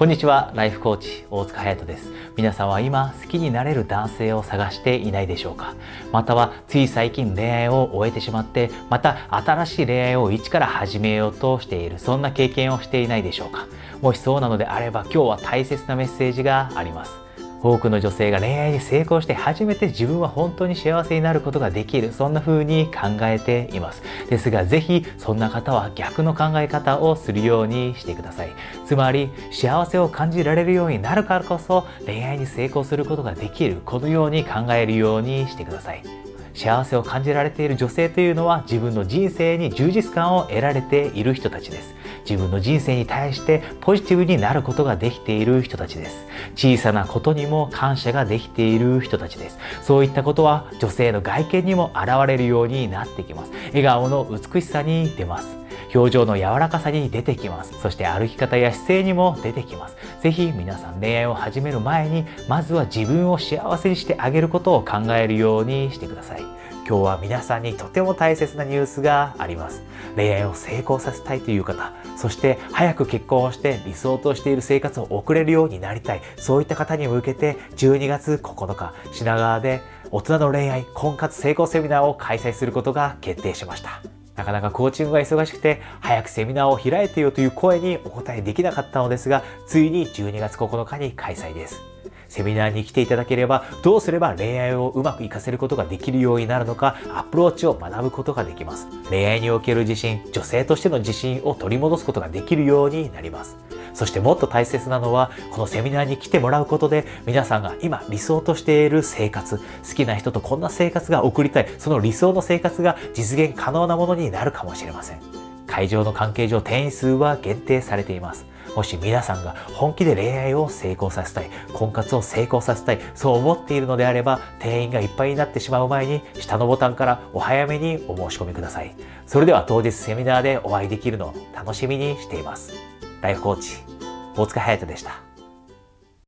こんにちは、ライフコーチ、大塚隼人です。皆さんは今、好きになれる男性を探していないでしょうか？または、つい最近恋愛を終えてしまって、また新しい恋愛を一から始めようとしている、そんな経験をしていないでしょうか？もしそうなのであれば、今日は大切なメッセージがあります。多くの女性が恋愛に成功して初めて自分は本当に幸せになることができるそんな風に考えています。ですが是非そんな方は逆の考え方をするようにしてください。つまり幸せを感じられるようになるからこそ恋愛に成功することができるこのように考えるようにしてください。幸せを感じられている女性というのは自分の人生に充実感を得られている人たちです。自分の人生に対してポジティブになることができている人たちです。小さなことにも感謝ができている人たちです。そういったことは女性の外見にも現れるようになってきます。笑顔の美しさに出ます。表情の柔らかさに出てきます。そして歩き方や姿勢にも出てきます。是非皆さん恋愛を始める前にまずは自分を幸せにしてあげることを考えるようにしてください。今日は皆さんにとても大切なニュースがあります。恋愛を成功させたいという方そして早く結婚をして理想としている生活を送れるようになりたい。そういった方に向けて12月9日品川で大人の恋愛婚活成功セミナーを開催することが決定しました。なかなかコーチングが忙しくて、早くセミナーを開いてよという声にお答えできなかったのですが、ついに12月9日に開催です。セミナーに来ていただければ、どうすれば恋愛をうまく活かせることができるようになるのか、アプローチを学ぶことができます。恋愛における自信、女性としての自信を取り戻すことができるようになります。そしてもっと大切なのは、このセミナーに来てもらうことで、皆さんが今理想としている生活、好きな人とこんな生活が送りたい、その理想の生活が実現可能なものになるかもしれません。会場の関係上定員数は限定されています。もし皆さんが本気で恋愛を成功させたい、婚活を成功させたい、そう思っているのであれば、定員がいっぱいになってしまう前に、下のボタンからお早めにお申し込みください。それでは当日セミナーでお会いできるのを楽しみにしています。ライフコーチ、大塚隼人でした。